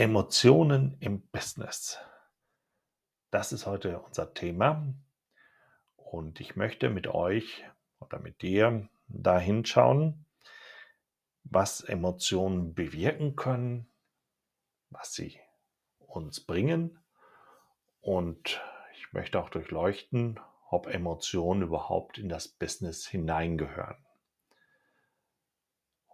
Emotionen im Business. Das ist heute unser Thema. Und ich möchte mit euch oder mit dir da hinschauen, was Emotionen bewirken können, was sie uns bringen. Und ich möchte auch durchleuchten, ob Emotionen überhaupt in das Business hineingehören.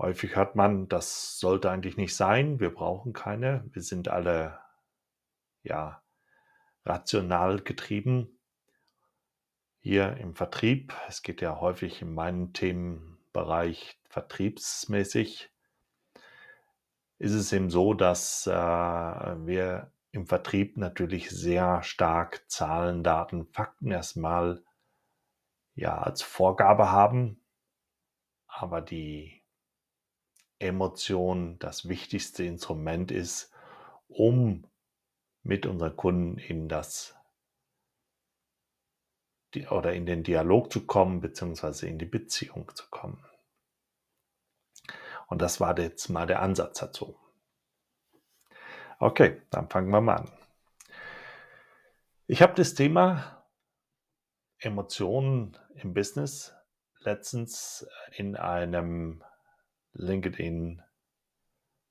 Häufig hört man, das sollte eigentlich nicht sein, wir brauchen keine, wir sind alle ja rational getrieben. Hier im Vertrieb, es geht ja häufig in meinem Themenbereich vertriebsmäßig, ist es eben so, dass äh, wir im Vertrieb natürlich sehr stark Zahlen, Daten, Fakten erstmal ja als Vorgabe haben, aber die Emotion das wichtigste Instrument ist, um mit unseren Kunden in das oder in den Dialog zu kommen, beziehungsweise in die Beziehung zu kommen. Und das war jetzt mal der Ansatz dazu. Okay, dann fangen wir mal an. Ich habe das Thema Emotionen im Business letztens in einem LinkedIn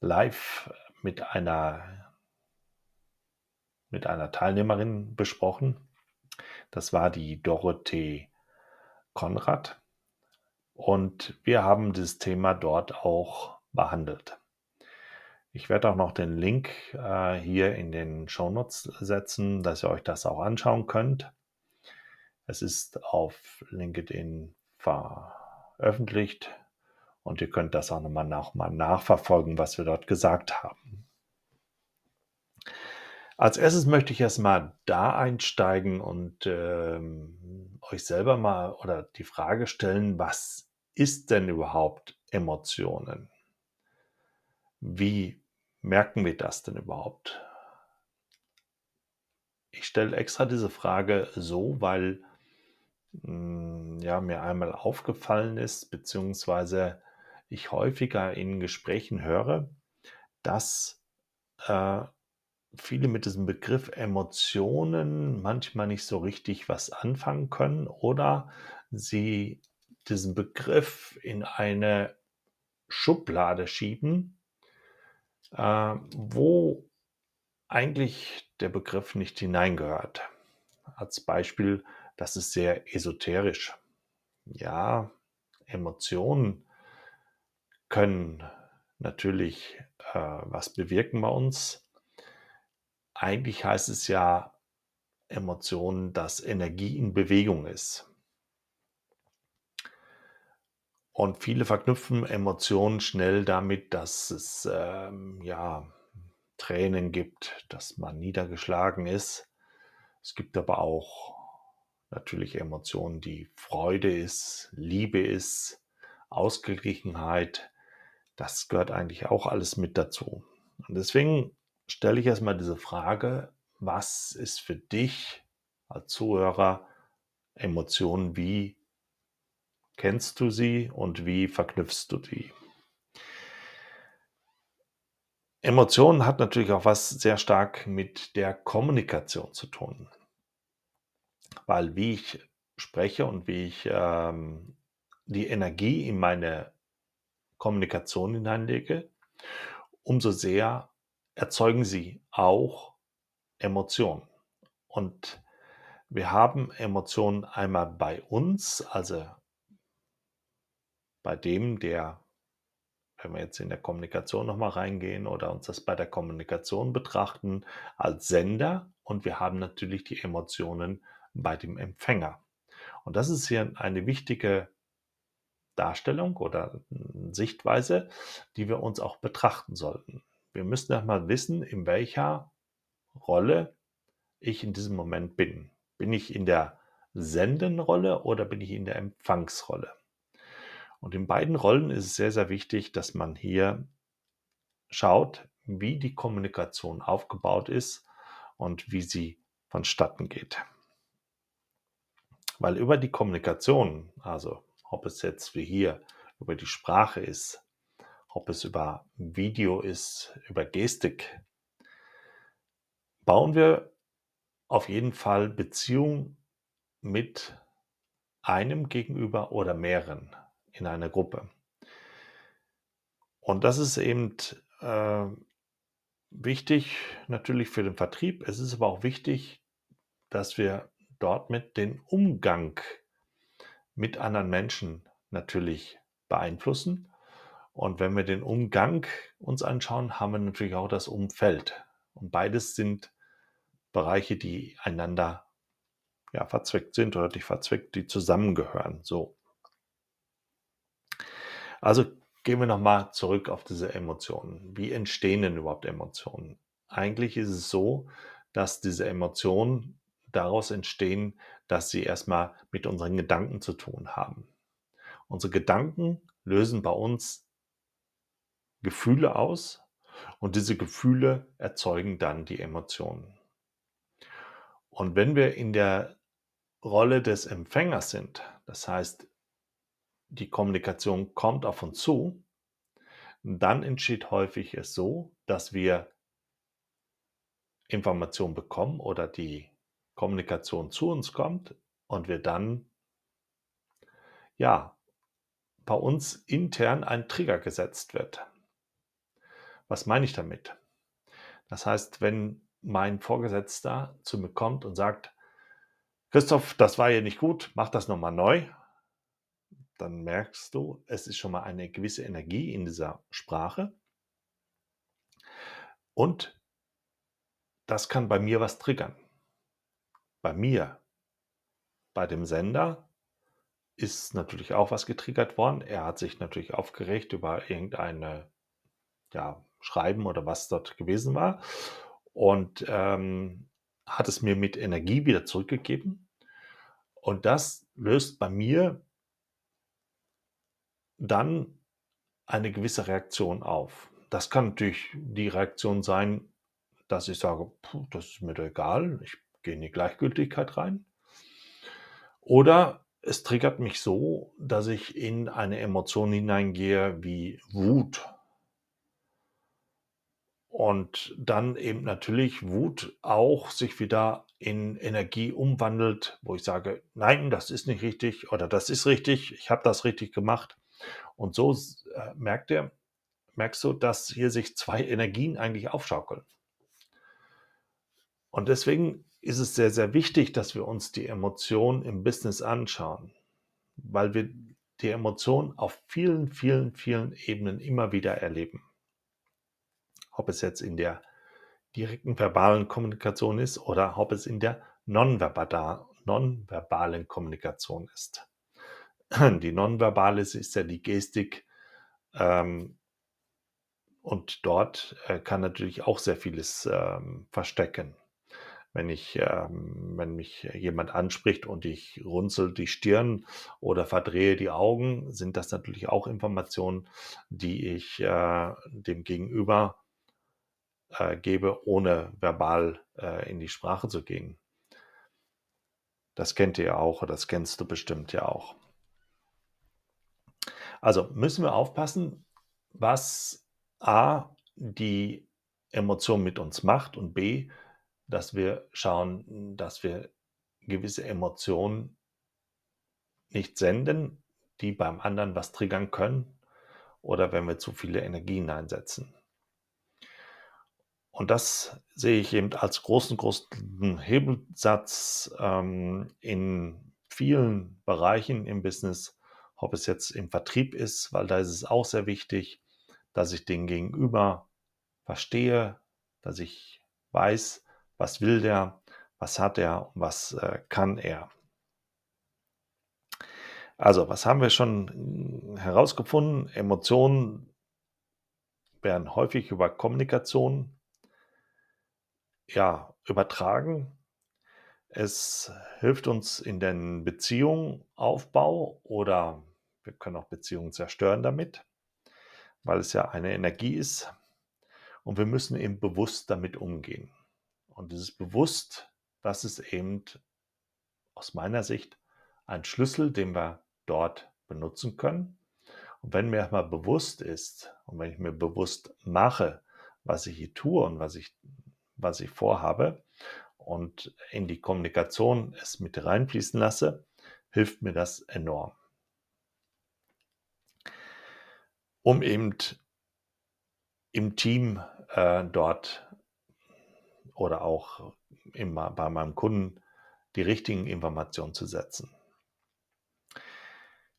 live mit einer, mit einer Teilnehmerin besprochen. Das war die Dorothee Konrad. Und wir haben das Thema dort auch behandelt. Ich werde auch noch den Link äh, hier in den Shownotes setzen, dass ihr euch das auch anschauen könnt. Es ist auf LinkedIn veröffentlicht und ihr könnt das auch nochmal nach, mal nachverfolgen, was wir dort gesagt haben. Als erstes möchte ich erstmal da einsteigen und ähm, euch selber mal oder die Frage stellen, was ist denn überhaupt Emotionen? Wie merken wir das denn überhaupt? Ich stelle extra diese Frage so, weil mm, ja, mir einmal aufgefallen ist, beziehungsweise ich häufiger in Gesprächen höre, dass äh, viele mit diesem Begriff Emotionen manchmal nicht so richtig was anfangen können oder sie diesen Begriff in eine Schublade schieben, äh, wo eigentlich der Begriff nicht hineingehört. Als Beispiel, das ist sehr esoterisch. Ja, Emotionen können natürlich äh, was bewirken bei uns. Eigentlich heißt es ja Emotionen, dass Energie in Bewegung ist. Und viele verknüpfen Emotionen schnell damit, dass es ähm, ja Tränen gibt, dass man niedergeschlagen ist. Es gibt aber auch natürlich Emotionen, die Freude ist, Liebe ist, Ausgeglichenheit, das gehört eigentlich auch alles mit dazu. Und deswegen stelle ich erstmal diese Frage, was ist für dich als Zuhörer Emotionen, wie kennst du sie und wie verknüpfst du die? Emotionen hat natürlich auch was sehr stark mit der Kommunikation zu tun. Weil wie ich spreche und wie ich ähm, die Energie in meine Kommunikation hineinlege, umso sehr erzeugen sie auch Emotionen. Und wir haben Emotionen einmal bei uns, also bei dem, der, wenn wir jetzt in der Kommunikation nochmal reingehen oder uns das bei der Kommunikation betrachten, als Sender und wir haben natürlich die Emotionen bei dem Empfänger. Und das ist hier eine wichtige Darstellung oder Sichtweise, die wir uns auch betrachten sollten. Wir müssen einmal wissen, in welcher Rolle ich in diesem Moment bin. Bin ich in der Sendenrolle oder bin ich in der Empfangsrolle? Und in beiden Rollen ist es sehr, sehr wichtig, dass man hier schaut, wie die Kommunikation aufgebaut ist und wie sie vonstatten geht. Weil über die Kommunikation, also ob es jetzt wie hier über die Sprache ist, ob es über Video ist, über Gestik, bauen wir auf jeden Fall Beziehung mit einem Gegenüber oder mehreren in einer Gruppe. Und das ist eben äh, wichtig natürlich für den Vertrieb. Es ist aber auch wichtig, dass wir dort mit den Umgang mit anderen Menschen natürlich beeinflussen. Und wenn wir den Umgang uns anschauen, haben wir natürlich auch das Umfeld. Und beides sind Bereiche, die einander ja, verzwickt sind oder nicht verzwickt, die zusammengehören. So. Also gehen wir nochmal zurück auf diese Emotionen. Wie entstehen denn überhaupt Emotionen? Eigentlich ist es so, dass diese Emotionen daraus entstehen, dass sie erstmal mit unseren Gedanken zu tun haben. Unsere Gedanken lösen bei uns Gefühle aus und diese Gefühle erzeugen dann die Emotionen. Und wenn wir in der Rolle des Empfängers sind, das heißt, die Kommunikation kommt auf uns zu, dann entsteht häufig es so, dass wir Informationen bekommen oder die Kommunikation zu uns kommt und wir dann ja bei uns intern ein Trigger gesetzt wird. Was meine ich damit? Das heißt, wenn mein Vorgesetzter zu mir kommt und sagt, Christoph, das war hier nicht gut, mach das nochmal neu, dann merkst du, es ist schon mal eine gewisse Energie in dieser Sprache. Und das kann bei mir was triggern. Bei mir, bei dem Sender, ist natürlich auch was getriggert worden. Er hat sich natürlich aufgeregt über irgendeine ja, Schreiben oder was dort gewesen war und ähm, hat es mir mit Energie wieder zurückgegeben. Und das löst bei mir dann eine gewisse Reaktion auf. Das kann natürlich die Reaktion sein, dass ich sage, das ist mir doch egal, ich gehe in die Gleichgültigkeit rein. Oder es triggert mich so, dass ich in eine Emotion hineingehe wie Wut. Und dann eben natürlich Wut auch sich wieder in Energie umwandelt, wo ich sage, nein, das ist nicht richtig oder das ist richtig, ich habe das richtig gemacht. Und so äh, merkt er, merkst du, dass hier sich zwei Energien eigentlich aufschaukeln. Und deswegen ist es sehr, sehr wichtig, dass wir uns die Emotionen im Business anschauen, weil wir die Emotionen auf vielen, vielen, vielen Ebenen immer wieder erleben. Ob es jetzt in der direkten verbalen Kommunikation ist oder ob es in der nonverbalen Kommunikation ist. Die nonverbale ist ja die Gestik ähm, und dort äh, kann natürlich auch sehr vieles ähm, verstecken wenn ich, ähm, wenn mich jemand anspricht und ich runzel die Stirn oder verdrehe die Augen, sind das natürlich auch Informationen, die ich äh, dem Gegenüber äh, gebe, ohne verbal äh, in die Sprache zu gehen. Das kennt ihr auch oder das kennst du bestimmt ja auch. Also müssen wir aufpassen, was A, die Emotion mit uns macht und B, dass wir schauen, dass wir gewisse Emotionen nicht senden, die beim anderen was triggern können oder wenn wir zu viele Energien einsetzen. Und das sehe ich eben als großen, großen Hebelsatz ähm, in vielen Bereichen im Business, ob es jetzt im Vertrieb ist, weil da ist es auch sehr wichtig, dass ich den Gegenüber verstehe, dass ich weiß, was will der? Was hat er? Was äh, kann er? Also, was haben wir schon hm, herausgefunden? Emotionen werden häufig über Kommunikation ja, übertragen. Es hilft uns in den Beziehungsaufbau oder wir können auch Beziehungen zerstören damit, weil es ja eine Energie ist. Und wir müssen eben bewusst damit umgehen. Und dieses Bewusst, das ist eben aus meiner Sicht ein Schlüssel, den wir dort benutzen können. Und wenn mir mal bewusst ist und wenn ich mir bewusst mache, was ich hier tue und was ich, was ich vorhabe und in die Kommunikation es mit reinfließen lasse, hilft mir das enorm. Um eben im Team äh, dort oder auch im, bei meinem Kunden die richtigen Informationen zu setzen.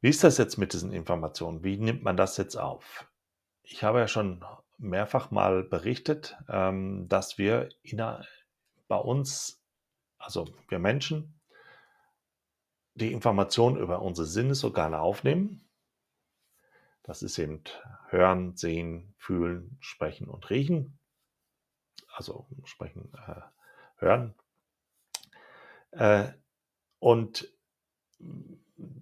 Wie ist das jetzt mit diesen Informationen? Wie nimmt man das jetzt auf? Ich habe ja schon mehrfach mal berichtet, ähm, dass wir bei uns, also wir Menschen, die Informationen über unsere Sinnesorgane aufnehmen. Das ist eben Hören, Sehen, Fühlen, Sprechen und Riechen. Also Sprechen, äh, Hören. Äh, und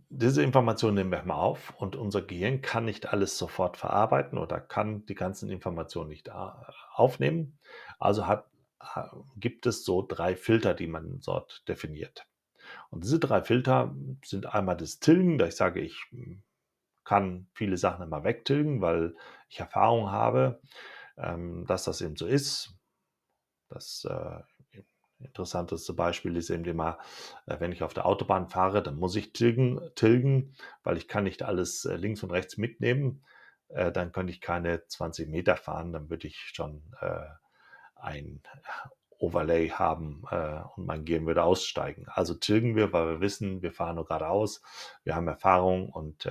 diese Informationen nehmen wir mal auf und unser Gehirn kann nicht alles sofort verarbeiten oder kann die ganzen Informationen nicht äh, aufnehmen. Also hat, gibt es so drei Filter, die man dort definiert. Und diese drei Filter sind einmal das Tilgen, da ich sage, ich kann viele Sachen immer wegtilgen, weil ich Erfahrung habe, ähm, dass das eben so ist. Das äh, interessanteste Beispiel ist eben immer, äh, wenn ich auf der Autobahn fahre, dann muss ich tilgen, tilgen weil ich kann nicht alles äh, links und rechts mitnehmen. Äh, dann könnte ich keine 20 Meter fahren, dann würde ich schon ein Overlay haben und mein Gehirn würde aussteigen. Also tilgen wir, weil wir wissen, wir fahren nur geradeaus, wir haben Erfahrung und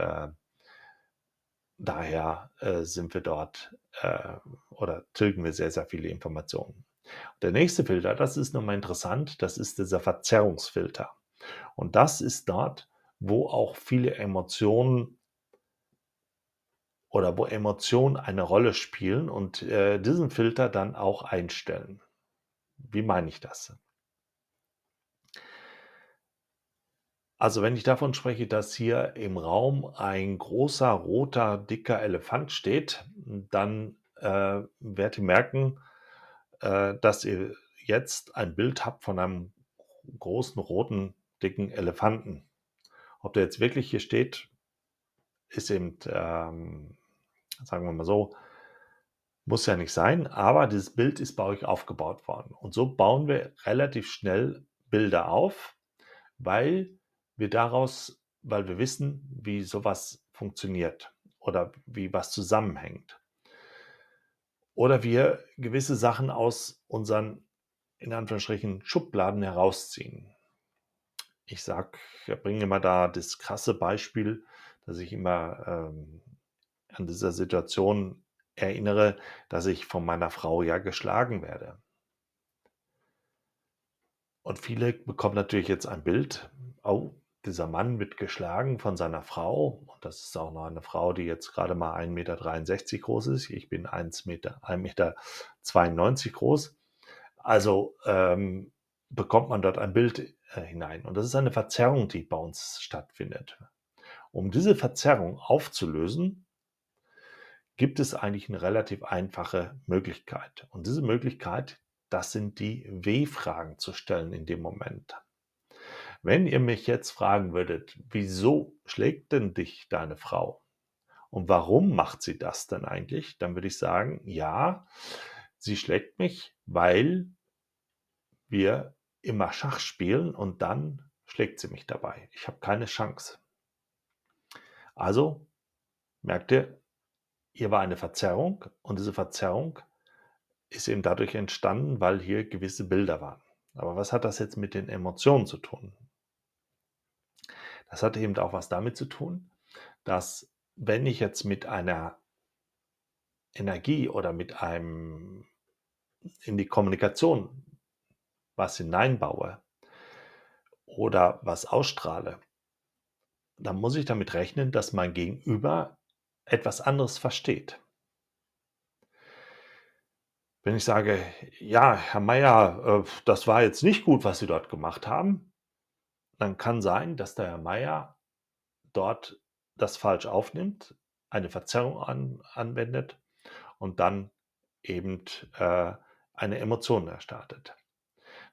daher sind wir dort oder tilgen wir sehr, sehr viele Informationen. Der nächste Filter, das ist nochmal interessant, das ist dieser Verzerrungsfilter. Und das ist dort, wo auch viele Emotionen oder wo Emotionen eine Rolle spielen und äh, diesen Filter dann auch einstellen. Wie meine ich das? Also wenn ich davon spreche, dass hier im Raum ein großer, roter, dicker Elefant steht, dann äh, werdet ihr merken, dass ihr jetzt ein Bild habt von einem großen, roten, dicken Elefanten. Ob der jetzt wirklich hier steht, ist eben, ähm, sagen wir mal so, muss ja nicht sein, aber dieses Bild ist bei euch aufgebaut worden. Und so bauen wir relativ schnell Bilder auf, weil wir daraus, weil wir wissen, wie sowas funktioniert oder wie was zusammenhängt oder wir gewisse Sachen aus unseren, in Anführungsstrichen, Schubladen herausziehen. Ich sag, ich bringe immer da das krasse Beispiel, dass ich immer ähm, an dieser Situation erinnere, dass ich von meiner Frau ja geschlagen werde. Und viele bekommen natürlich jetzt ein Bild, oh, dieser Mann wird geschlagen von seiner Frau. Und das ist auch noch eine Frau, die jetzt gerade mal 1,63 Meter groß ist. Ich bin 1 Meter, 1,92 Meter groß. Also ähm, bekommt man dort ein Bild äh, hinein. Und das ist eine Verzerrung, die bei uns stattfindet. Um diese Verzerrung aufzulösen, gibt es eigentlich eine relativ einfache Möglichkeit. Und diese Möglichkeit, das sind die W-Fragen zu stellen in dem Moment. Wenn ihr mich jetzt fragen würdet, wieso schlägt denn dich deine Frau? Und warum macht sie das denn eigentlich? Dann würde ich sagen, ja, sie schlägt mich, weil wir immer Schach spielen und dann schlägt sie mich dabei. Ich habe keine Chance. Also, merkt ihr, hier war eine Verzerrung und diese Verzerrung ist eben dadurch entstanden, weil hier gewisse Bilder waren. Aber was hat das jetzt mit den Emotionen zu tun? Das hat eben auch was damit zu tun, dass wenn ich jetzt mit einer Energie oder mit einem in die Kommunikation was hineinbaue oder was ausstrahle, dann muss ich damit rechnen, dass mein Gegenüber etwas anderes versteht. Wenn ich sage, ja, Herr Meier, äh, das war jetzt nicht gut, was Sie dort gemacht haben, dann kann sein, dass der Herr Meier dort das falsch aufnimmt, eine Verzerrung an, anwendet und dann eben äh, eine Emotion erstartet.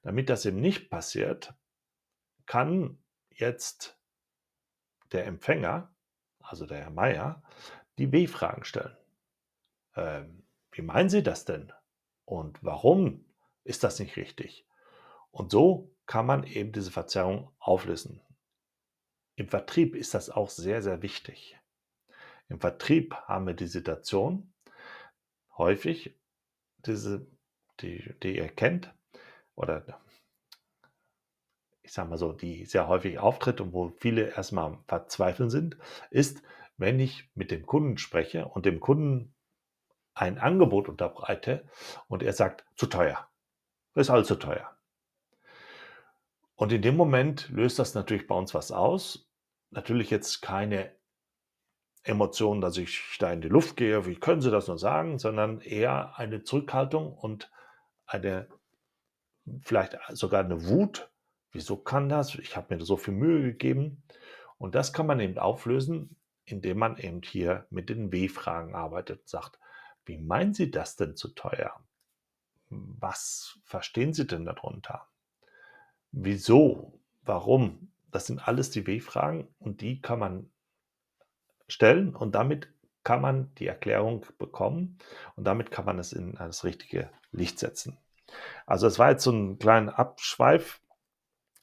Damit das eben nicht passiert, kann jetzt der Empfänger, also der Herr Meier, die W-Fragen stellen. Ähm, wie meinen Sie das denn? Und warum ist das nicht richtig? Und so kann man eben diese Verzerrung auflösen. Im Vertrieb ist das auch sehr, sehr wichtig. Im Vertrieb haben wir die Situation häufig, diese, die, die ihr kennt, oder ich sage mal so, die sehr häufig auftritt und wo viele erstmal Verzweifeln sind, ist, wenn ich mit dem Kunden spreche und dem Kunden ein Angebot unterbreite und er sagt, zu teuer. Das ist alles zu teuer. Und in dem Moment löst das natürlich bei uns was aus. Natürlich jetzt keine Emotionen, dass ich da in die Luft gehe, wie können Sie das nur sagen, sondern eher eine Zurückhaltung und eine, vielleicht sogar eine Wut. Wieso kann das? Ich habe mir so viel Mühe gegeben. Und das kann man eben auflösen, indem man eben hier mit den W-Fragen arbeitet sagt, wie meinen Sie das denn zu teuer? Was verstehen Sie denn darunter? Wieso? Warum? Das sind alles die W-Fragen und die kann man stellen und damit kann man die Erklärung bekommen und damit kann man es in das richtige Licht setzen. Also es war jetzt so ein kleiner Abschweif,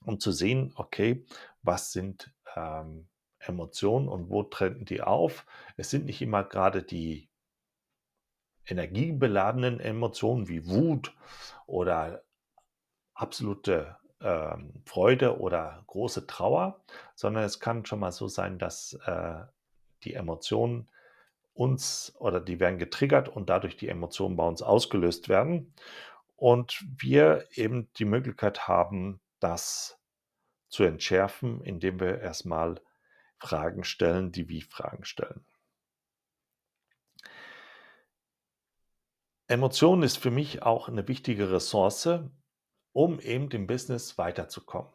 um zu sehen, okay, was sind ähm, Emotionen und wo treten die auf? Es sind nicht immer gerade die energiebeladenen Emotionen wie Wut oder absolute ähm, Freude oder große Trauer, sondern es kann schon mal so sein, dass äh, die Emotionen uns oder die werden getriggert und dadurch die Emotionen bei uns ausgelöst werden. Und wir eben die Möglichkeit haben, das zu entschärfen, indem wir erstmal Fragen stellen, die Wie-Fragen stellen. Emotion ist für mich auch eine wichtige Ressource, um eben im Business weiterzukommen.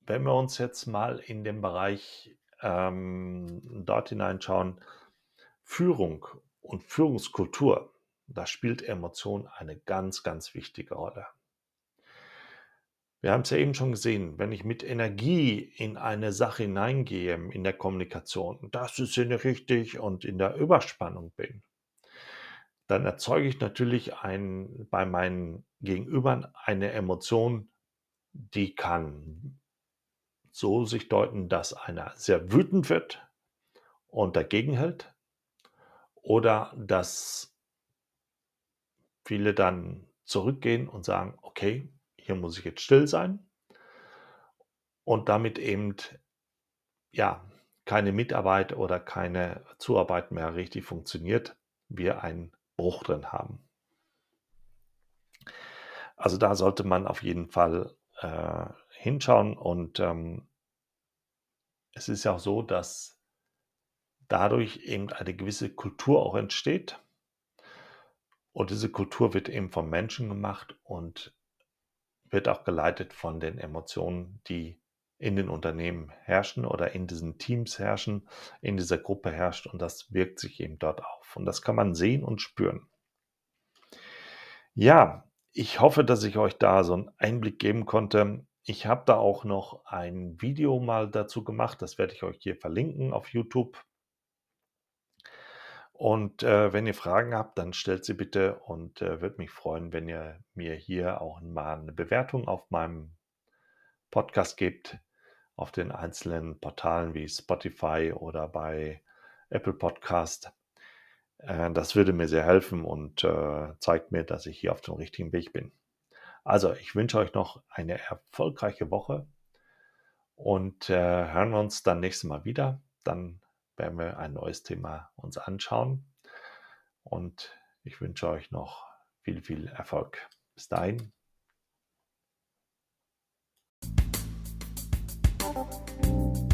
Wenn wir uns jetzt mal in den Bereich ähm, dort hineinschauen, Führung und Führungskultur, da spielt Emotion eine ganz, ganz wichtige Rolle. Wir haben es ja eben schon gesehen, wenn ich mit Energie in eine Sache hineingehe, in der Kommunikation, das ist ja nicht richtig und in der Überspannung bin, dann erzeuge ich natürlich ein, bei meinen Gegenübern eine Emotion, die kann so sich deuten, dass einer sehr wütend wird und dagegen hält oder dass viele dann zurückgehen und sagen, okay, hier muss ich jetzt still sein und damit eben ja keine Mitarbeit oder keine Zuarbeit mehr richtig funktioniert, wir einen Bruch drin haben. Also da sollte man auf jeden Fall äh, hinschauen. Und ähm, es ist ja auch so, dass dadurch eben eine gewisse Kultur auch entsteht. Und diese Kultur wird eben vom Menschen gemacht und wird auch geleitet von den Emotionen, die in den Unternehmen herrschen oder in diesen Teams herrschen, in dieser Gruppe herrscht und das wirkt sich eben dort auf. Und das kann man sehen und spüren. Ja, ich hoffe, dass ich euch da so einen Einblick geben konnte, ich habe da auch noch ein Video mal dazu gemacht, das werde ich euch hier verlinken auf YouTube. Und äh, wenn ihr Fragen habt, dann stellt sie bitte und äh, würde mich freuen, wenn ihr mir hier auch mal eine Bewertung auf meinem Podcast gebt, auf den einzelnen Portalen wie Spotify oder bei Apple Podcast. Äh, das würde mir sehr helfen und äh, zeigt mir, dass ich hier auf dem richtigen Weg bin. Also, ich wünsche euch noch eine erfolgreiche Woche und äh, hören wir uns dann nächstes Mal wieder. Dann werden wir ein neues Thema uns anschauen und ich wünsche euch noch viel, viel Erfolg. Bis dahin. Thank you